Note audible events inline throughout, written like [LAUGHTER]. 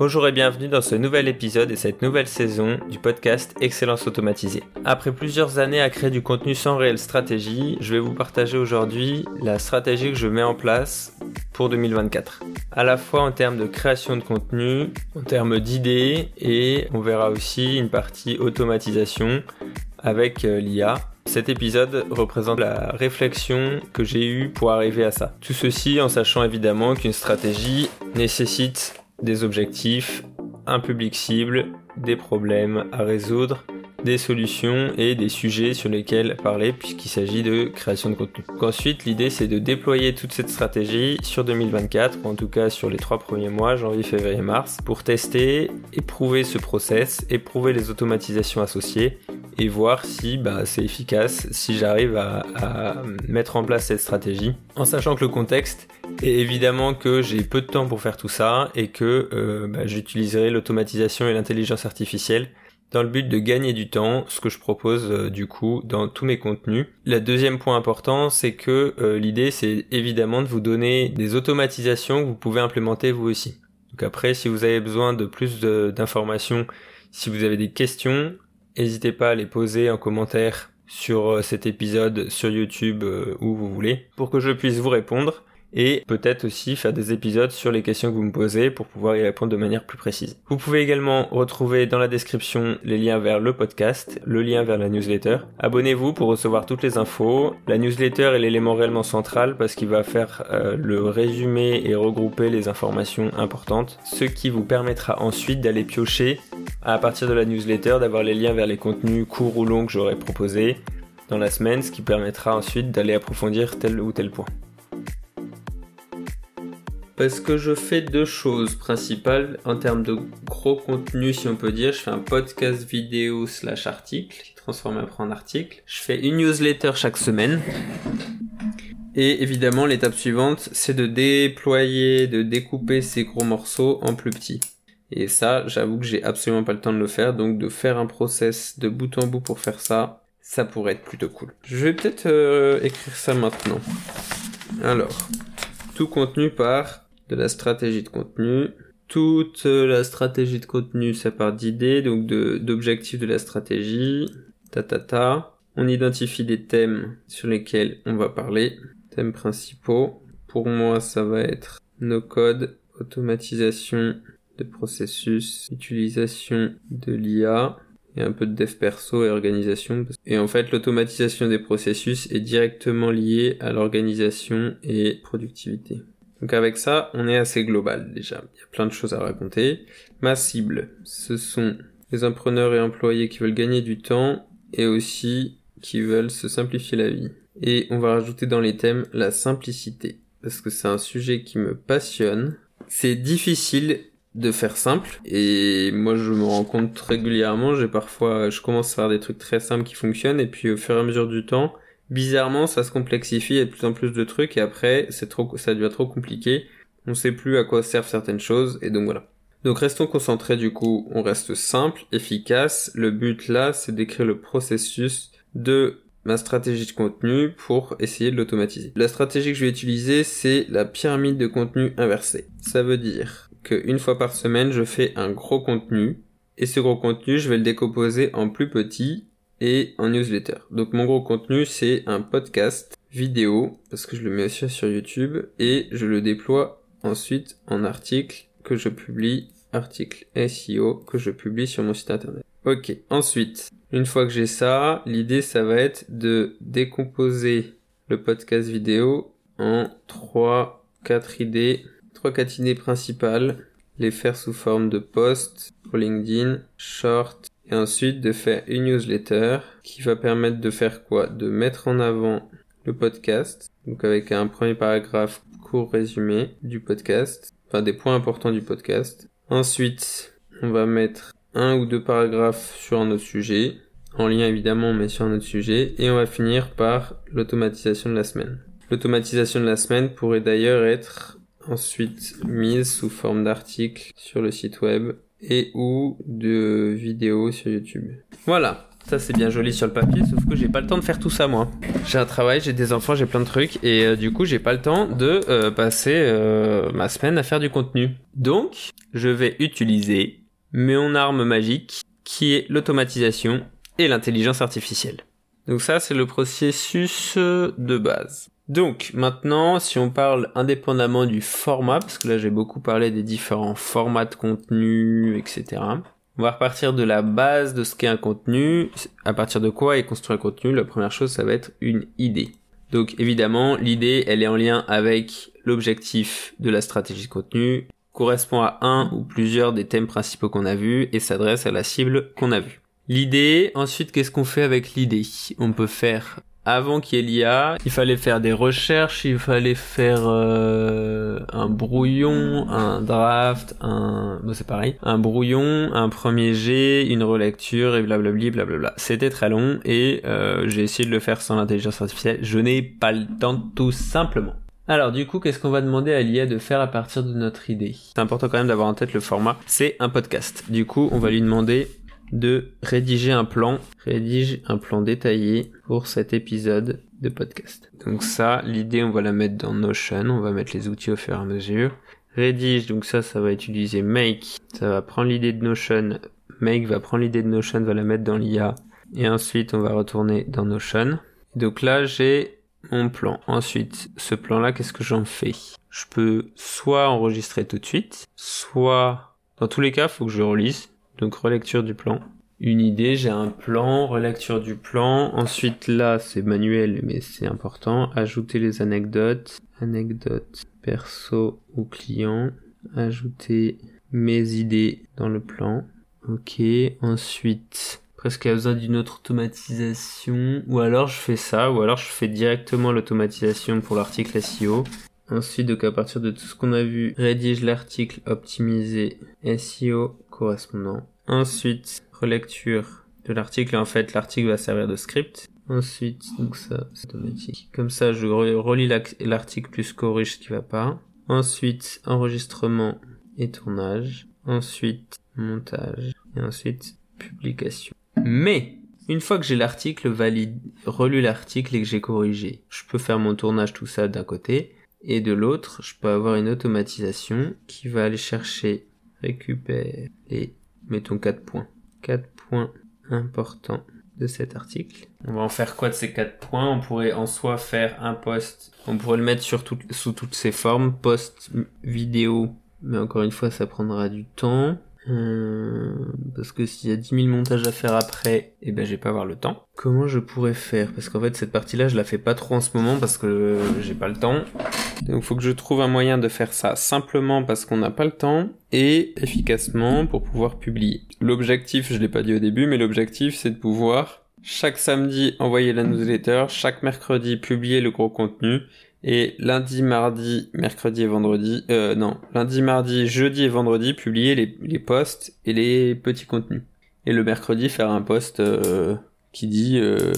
Bonjour et bienvenue dans ce nouvel épisode et cette nouvelle saison du podcast Excellence automatisée. Après plusieurs années à créer du contenu sans réelle stratégie, je vais vous partager aujourd'hui la stratégie que je mets en place pour 2024. À la fois en termes de création de contenu, en termes d'idées et on verra aussi une partie automatisation avec euh, l'IA. Cet épisode représente la réflexion que j'ai eue pour arriver à ça. Tout ceci en sachant évidemment qu'une stratégie nécessite des objectifs, un public cible, des problèmes à résoudre, des solutions et des sujets sur lesquels parler puisqu'il s'agit de création de contenu. ensuite, l'idée c'est de déployer toute cette stratégie sur 2024 ou en tout cas sur les trois premiers mois, janvier, février, mars, pour tester, éprouver ce process, éprouver les automatisations associées et voir si bah, c'est efficace, si j'arrive à, à mettre en place cette stratégie, en sachant que le contexte et évidemment que j'ai peu de temps pour faire tout ça et que euh, bah, j'utiliserai l'automatisation et l'intelligence artificielle dans le but de gagner du temps, ce que je propose euh, du coup dans tous mes contenus. Le deuxième point important, c'est que euh, l'idée c'est évidemment de vous donner des automatisations que vous pouvez implémenter vous aussi. Donc après, si vous avez besoin de plus d'informations, si vous avez des questions, n'hésitez pas à les poser en commentaire sur cet épisode sur YouTube où vous voulez pour que je puisse vous répondre et peut-être aussi faire des épisodes sur les questions que vous me posez pour pouvoir y répondre de manière plus précise. Vous pouvez également retrouver dans la description les liens vers le podcast, le lien vers la newsletter. Abonnez-vous pour recevoir toutes les infos. La newsletter est l'élément réellement central parce qu'il va faire euh, le résumé et regrouper les informations importantes, ce qui vous permettra ensuite d'aller piocher à partir de la newsletter, d'avoir les liens vers les contenus courts ou longs que j'aurais proposés dans la semaine, ce qui permettra ensuite d'aller approfondir tel ou tel point parce que je fais deux choses principales en termes de gros contenu, si on peut dire. Je fais un podcast vidéo slash article, qui transforme après en article. Je fais une newsletter chaque semaine. Et évidemment, l'étape suivante, c'est de déployer, de découper ces gros morceaux en plus petits. Et ça, j'avoue que j'ai absolument pas le temps de le faire, donc de faire un process de bout en bout pour faire ça, ça pourrait être plutôt cool. Je vais peut-être euh, écrire ça maintenant. Alors, tout contenu par de la stratégie de contenu. Toute la stratégie de contenu, ça part d'idées, donc d'objectifs de, la stratégie. Ta. On identifie des thèmes sur lesquels on va parler. Thèmes principaux. Pour moi, ça va être nos codes, automatisation de processus, utilisation de l'IA et un peu de dev perso et organisation. Et en fait, l'automatisation des processus est directement liée à l'organisation et productivité. Donc avec ça, on est assez global déjà. Il y a plein de choses à raconter. Ma cible, ce sont les impreneurs et employés qui veulent gagner du temps et aussi qui veulent se simplifier la vie. Et on va rajouter dans les thèmes la simplicité parce que c'est un sujet qui me passionne. C'est difficile de faire simple et moi je me rends compte régulièrement, j'ai parfois je commence à faire des trucs très simples qui fonctionnent et puis au fur et à mesure du temps, bizarrement, ça se complexifie, il y a de plus en plus de trucs, et après, c'est trop, ça devient trop compliqué. On sait plus à quoi servent certaines choses, et donc voilà. Donc restons concentrés du coup, on reste simple, efficace. Le but là, c'est d'écrire le processus de ma stratégie de contenu pour essayer de l'automatiser. La stratégie que je vais utiliser, c'est la pyramide de contenu inversée. Ça veut dire qu'une fois par semaine, je fais un gros contenu, et ce gros contenu, je vais le décomposer en plus petits et en newsletter. Donc mon gros contenu c'est un podcast vidéo parce que je le mets aussi sur YouTube et je le déploie ensuite en article que je publie, article SEO que je publie sur mon site internet. Ok, ensuite, une fois que j'ai ça, l'idée ça va être de décomposer le podcast vidéo en 3 4 idées, 3 4 idées principales, les faire sous forme de post pour LinkedIn, short et ensuite de faire une newsletter qui va permettre de faire quoi? De mettre en avant le podcast, donc avec un premier paragraphe court résumé du podcast, enfin des points importants du podcast. Ensuite, on va mettre un ou deux paragraphes sur un autre sujet, en lien évidemment mais sur un autre sujet, et on va finir par l'automatisation de la semaine. L'automatisation de la semaine pourrait d'ailleurs être ensuite mise sous forme d'article sur le site web et ou de vidéos sur YouTube. Voilà. Ça c'est bien joli sur le papier, sauf que j'ai pas le temps de faire tout ça moi. J'ai un travail, j'ai des enfants, j'ai plein de trucs et euh, du coup j'ai pas le temps de euh, passer euh, ma semaine à faire du contenu. Donc je vais utiliser mon arme magique qui est l'automatisation et l'intelligence artificielle. Donc ça c'est le processus de base. Donc maintenant, si on parle indépendamment du format, parce que là j'ai beaucoup parlé des différents formats de contenu, etc. On va repartir de la base de ce qu'est un contenu. À partir de quoi est construit un contenu? La première chose, ça va être une idée. Donc évidemment, l'idée, elle est en lien avec l'objectif de la stratégie de contenu, correspond à un ou plusieurs des thèmes principaux qu'on a vus et s'adresse à la cible qu'on a vue. L'idée, ensuite, qu'est-ce qu'on fait avec l'idée? On peut faire avant qu'il y ait l'IA, il fallait faire des recherches, il fallait faire euh, un brouillon, un draft, un, bon, c'est pareil, un brouillon, un premier jet, une relecture et blablabli, blablabla. C'était très long et euh, j'ai essayé de le faire sans l'intelligence artificielle. Je n'ai pas le temps tout simplement. Alors du coup, qu'est-ce qu'on va demander à l'IA de faire à partir de notre idée? C'est important quand même d'avoir en tête le format. C'est un podcast. Du coup, on va lui demander de rédiger un plan, rédige un plan détaillé pour cet épisode de podcast. Donc ça, l'idée, on va la mettre dans Notion, on va mettre les outils au fur et à mesure. Rédige, donc ça, ça va utiliser Make, ça va prendre l'idée de Notion, Make va prendre l'idée de Notion, va la mettre dans l'IA, et ensuite on va retourner dans Notion. Donc là, j'ai mon plan. Ensuite, ce plan-là, qu'est-ce que j'en fais? Je peux soit enregistrer tout de suite, soit, dans tous les cas, faut que je relise. Donc relecture du plan. Une idée, j'ai un plan, relecture du plan. Ensuite là, c'est manuel, mais c'est important. Ajouter les anecdotes. Anecdotes perso ou client. Ajouter mes idées dans le plan. Ok. Ensuite, presque à besoin d'une autre automatisation. Ou alors je fais ça, ou alors je fais directement l'automatisation pour l'article SEO. Ensuite, donc à partir de tout ce qu'on a vu, rédige l'article optimisé SEO correspondant. Ensuite, relecture de l'article. En fait, l'article va servir de script. Ensuite, donc ça, c'est automatique. Comme ça, je relis l'article plus corrige ce qui va pas. Ensuite, enregistrement et tournage. Ensuite, montage. Et ensuite, publication. Mais, une fois que j'ai l'article valide, relu l'article et que j'ai corrigé, je peux faire mon tournage tout ça d'un côté. Et de l'autre, je peux avoir une automatisation qui va aller chercher, récupérer et mettons 4 points. 4 points importants de cet article. On va en faire quoi de ces 4 points? On pourrait en soi faire un post, on pourrait le mettre sur sous toutes ses formes, post, vidéo, mais encore une fois ça prendra du temps. Euh, parce que s'il y a 10 000 montages à faire après, eh ben, je vais pas avoir le temps. Comment je pourrais faire? Parce qu'en fait, cette partie-là, je la fais pas trop en ce moment parce que j'ai pas le temps. Donc, faut que je trouve un moyen de faire ça simplement parce qu'on n'a pas le temps et efficacement pour pouvoir publier. L'objectif, je l'ai pas dit au début, mais l'objectif, c'est de pouvoir chaque samedi envoyer la newsletter, chaque mercredi publier le gros contenu et lundi, mardi, mercredi et vendredi, euh, non, lundi, mardi, jeudi et vendredi, publier les, les posts et les petits contenus. Et le mercredi, faire un post euh, qui dit euh,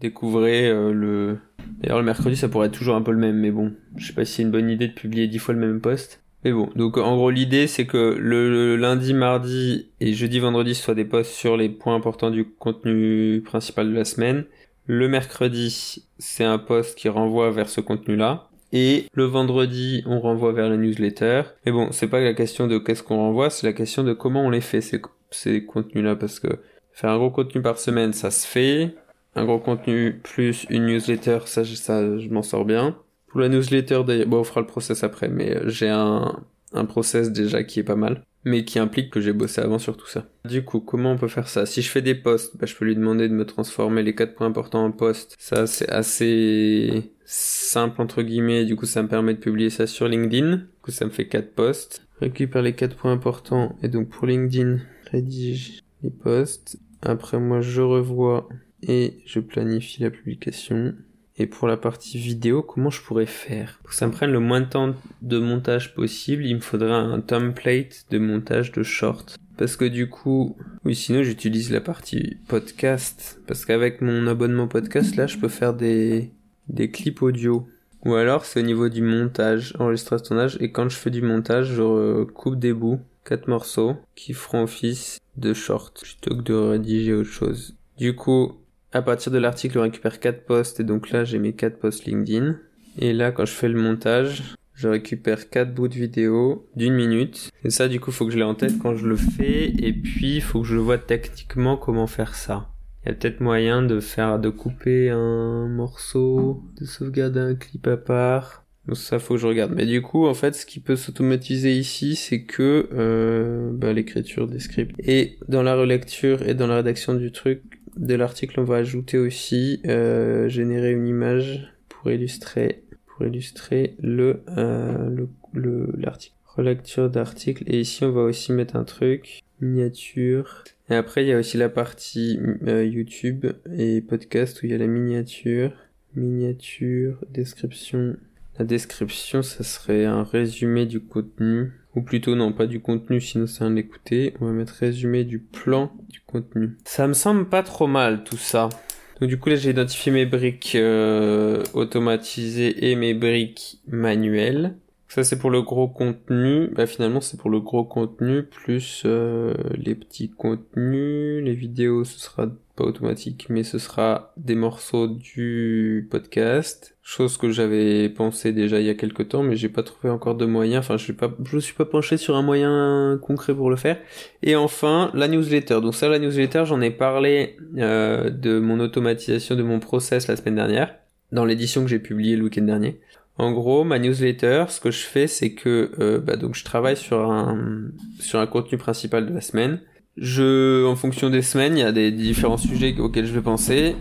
découvrez euh, le... D'ailleurs, le mercredi, ça pourrait être toujours un peu le même, mais bon, je sais pas si c'est une bonne idée de publier dix fois le même post. Mais bon, donc en gros, l'idée, c'est que le, lundi, mardi et jeudi, vendredi, ce des posts sur les points importants du contenu principal de la semaine le mercredi, c'est un post qui renvoie vers ce contenu-là. Et le vendredi, on renvoie vers la newsletter. Mais bon, c'est pas la question de qu'est-ce qu'on renvoie, c'est la question de comment on les fait, ces, contenus-là. Parce que faire un gros contenu par semaine, ça se fait. Un gros contenu plus une newsletter, ça, ça je m'en sors bien. Pour la newsletter, d'ailleurs, bon, on fera le process après, mais j'ai un, un process déjà qui est pas mal mais qui implique que j'ai bossé avant sur tout ça. Du coup, comment on peut faire ça? Si je fais des posts, bah, je peux lui demander de me transformer les quatre points importants en posts. Ça, c'est assez simple entre guillemets. Du coup, ça me permet de publier ça sur LinkedIn. Du coup, ça me fait quatre posts. Récupère les quatre points importants et donc pour LinkedIn, rédige les posts. Après, moi, je revois et je planifie la publication. Et pour la partie vidéo, comment je pourrais faire Pour que ça me prenne le moins de temps de montage possible, il me faudrait un template de montage de short. Parce que du coup, oui, sinon j'utilise la partie podcast. Parce qu'avec mon abonnement podcast, là, je peux faire des, des clips audio. Ou alors, c'est au niveau du montage, enregistrage tournage. Et quand je fais du montage, je coupe des bouts, quatre morceaux, qui feront office de short, plutôt que de rédiger autre chose. Du coup, à partir de l'article, on récupère 4 posts et donc là, j'ai mes 4 posts LinkedIn. Et là, quand je fais le montage, je récupère 4 bouts de vidéo d'une minute. Et ça, du coup, faut que je l'ai en tête quand je le fais. Et puis, faut que je vois techniquement comment faire ça. Il y a peut-être moyen de faire, de couper un morceau, de sauvegarder un clip à part. Donc ça, faut que je regarde. Mais du coup, en fait, ce qui peut s'automatiser ici, c'est que euh, bah, l'écriture des scripts. Et dans la relecture et dans la rédaction du truc, de l'article, on va ajouter aussi euh, générer une image pour illustrer pour illustrer le euh, le l'article. Relecture d'article et ici on va aussi mettre un truc miniature. Et après il y a aussi la partie euh, YouTube et podcast où il y a la miniature, miniature, description. La description, ça serait un résumé du contenu ou plutôt non pas du contenu sinon c'est un écouter on va mettre résumé du plan du contenu. Ça me semble pas trop mal tout ça. Donc du coup là j'ai identifié mes briques euh, automatisées et mes briques manuelles. Ça c'est pour le gros contenu. Bah finalement c'est pour le gros contenu plus euh, les petits contenus. Les vidéos ce sera pas automatique mais ce sera des morceaux du podcast chose que j'avais pensé déjà il y a quelques temps, mais j'ai pas trouvé encore de moyen. Enfin, je suis pas, je suis pas penché sur un moyen concret pour le faire. Et enfin, la newsletter. Donc ça, la newsletter, j'en ai parlé euh, de mon automatisation de mon process la semaine dernière, dans l'édition que j'ai publiée le week-end dernier. En gros, ma newsletter, ce que je fais, c'est que euh, bah, donc je travaille sur un sur un contenu principal de la semaine. Je, en fonction des semaines, il y a des différents sujets auxquels je vais penser.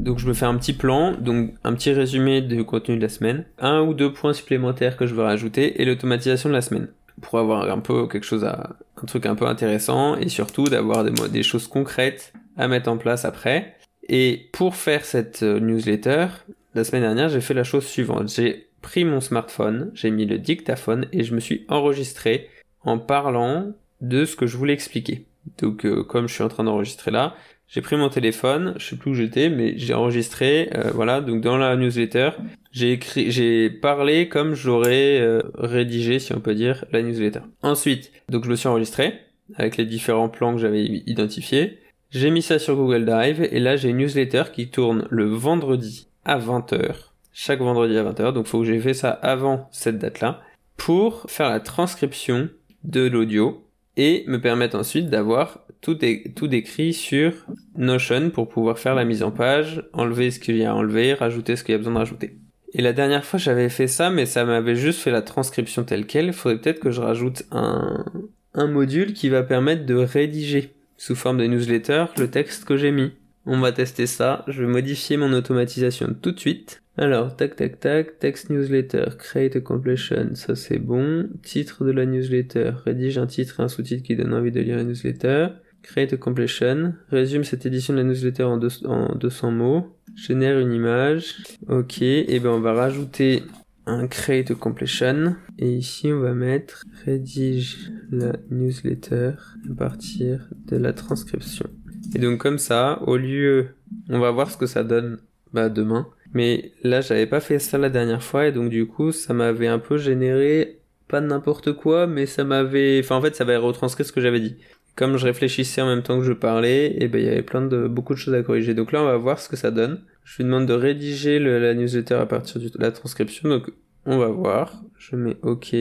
Donc je me fais un petit plan, donc un petit résumé du contenu de la semaine, un ou deux points supplémentaires que je veux rajouter et l'automatisation de la semaine pour avoir un peu quelque chose à un truc un peu intéressant et surtout d'avoir des, choses concrètes à mettre en place après. Et pour faire cette euh, newsletter, la semaine dernière, j'ai fait la chose suivante. J'ai pris mon smartphone, j'ai mis le dictaphone et je me suis enregistré en parlant de ce que je voulais expliquer. Donc euh, comme je suis en train d'enregistrer là, j'ai pris mon téléphone, je sais plus où j'étais, mais j'ai enregistré, euh, voilà, donc dans la newsletter, j'ai écrit, j'ai parlé comme j'aurais euh, rédigé, si on peut dire, la newsletter. Ensuite, donc je me suis enregistré avec les différents plans que j'avais identifiés. J'ai mis ça sur Google Drive et là j'ai une newsletter qui tourne le vendredi à 20h. Chaque vendredi à 20h, donc faut que j'ai fait ça avant cette date-là pour faire la transcription de l'audio et me permettre ensuite d'avoir tout, tout décrit sur Notion pour pouvoir faire la mise en page, enlever ce qu'il y a à enlever, rajouter ce qu'il y a besoin de rajouter. Et la dernière fois j'avais fait ça, mais ça m'avait juste fait la transcription telle quelle. Il faudrait peut-être que je rajoute un, un module qui va permettre de rédiger sous forme de newsletter le texte que j'ai mis. On va tester ça. Je vais modifier mon automatisation tout de suite. Alors, tac, tac, tac, text newsletter, create a completion, ça c'est bon. Titre de la newsletter, rédige un titre et un sous-titre qui donne envie de lire la newsletter. Create a completion. Résume cette édition de la newsletter en, en 200 mots. Génère une image. Ok. Et ben on va rajouter un create a completion. Et ici on va mettre rédige la newsletter à partir de la transcription. Et donc comme ça, au lieu, on va voir ce que ça donne bah, demain. Mais là j'avais pas fait ça la dernière fois et donc du coup ça m'avait un peu généré pas n'importe quoi, mais ça m'avait, enfin en fait ça avait retranscrit ce que j'avais dit comme je réfléchissais en même temps que je parlais, et eh ben il y avait plein de beaucoup de choses à corriger. Donc là on va voir ce que ça donne. Je lui demande de rédiger la newsletter à partir de la transcription. Donc on va voir. Je mets OK.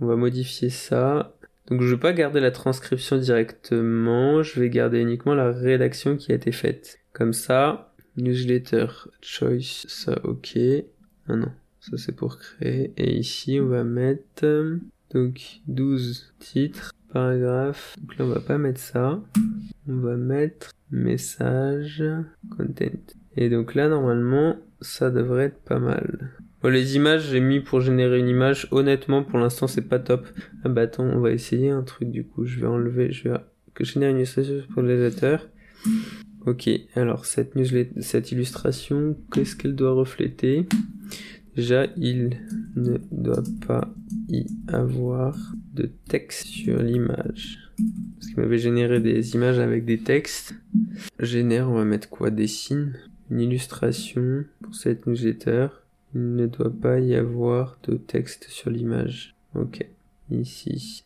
On va modifier ça. Donc je vais pas garder la transcription directement, je vais garder uniquement la rédaction qui a été faite. Comme ça, newsletter choice, ça OK. Ah non, ça c'est pour créer. Et ici on va mettre donc 12 titres paragraphe. Donc là, on va pas mettre ça. On va mettre message, content. Et donc là, normalement, ça devrait être pas mal. Bon, les images, j'ai mis pour générer une image. Honnêtement, pour l'instant, c'est pas top. Ah bah attends, on va essayer un truc du coup. Je vais enlever, je vais générer une illustration pour les lecteurs. Ok, alors cette illustration, qu'est-ce qu'elle doit refléter? Déjà, il ne doit pas y avoir de texte sur l'image. Parce qu'il m'avait généré des images avec des textes. Génère, on va mettre quoi? Dessine. Une illustration pour cette newsletter. Il ne doit pas y avoir de texte sur l'image. Ok. Ici.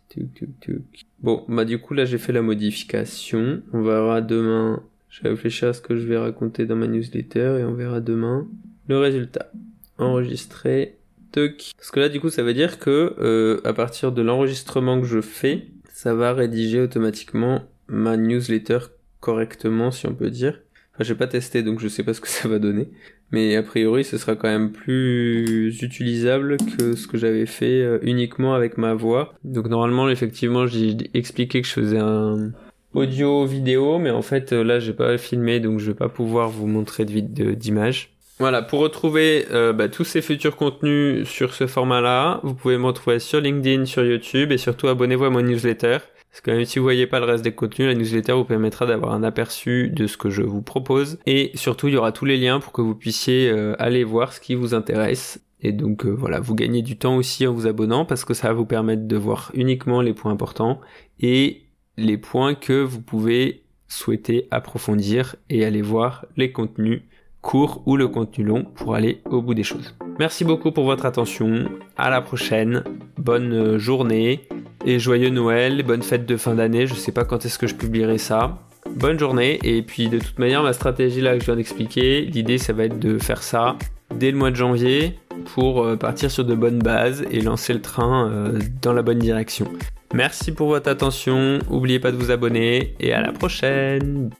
Bon, bah du coup là j'ai fait la modification. On verra demain Je vais réfléchir à ce que je vais raconter dans ma newsletter et on verra demain le résultat. Enregistrer. Toc. Parce que là, du coup, ça veut dire que euh, à partir de l'enregistrement que je fais, ça va rédiger automatiquement ma newsletter correctement, si on peut dire. Enfin, j'ai pas testé, donc je sais pas ce que [LAUGHS] ça va donner. Mais a priori, ce sera quand même plus utilisable que ce que j'avais fait euh, uniquement avec ma voix. Donc normalement, effectivement, j'ai expliqué que je faisais un audio vidéo, mais en fait euh, là, j'ai pas filmé, donc je vais pas pouvoir vous montrer de d'image. Voilà, pour retrouver euh, bah, tous ces futurs contenus sur ce format-là, vous pouvez me retrouver sur LinkedIn, sur YouTube et surtout abonnez-vous à mon newsletter. Parce que même si vous voyez pas le reste des contenus, la newsletter vous permettra d'avoir un aperçu de ce que je vous propose. Et surtout, il y aura tous les liens pour que vous puissiez euh, aller voir ce qui vous intéresse. Et donc euh, voilà, vous gagnez du temps aussi en vous abonnant parce que ça va vous permettre de voir uniquement les points importants et les points que vous pouvez souhaiter approfondir et aller voir les contenus courts ou le contenu long pour aller au bout des choses. Merci beaucoup pour votre attention. À la prochaine. Bonne euh, journée et joyeux Noël, bonne fête de fin d'année. Je sais pas quand est-ce que je publierai ça. Bonne journée et puis de toute manière, ma stratégie là que je viens d'expliquer, l'idée ça va être de faire ça dès le mois de janvier pour euh, partir sur de bonnes bases et lancer le train euh, dans la bonne direction. Merci pour votre attention, n'oubliez pas de vous abonner et à la prochaine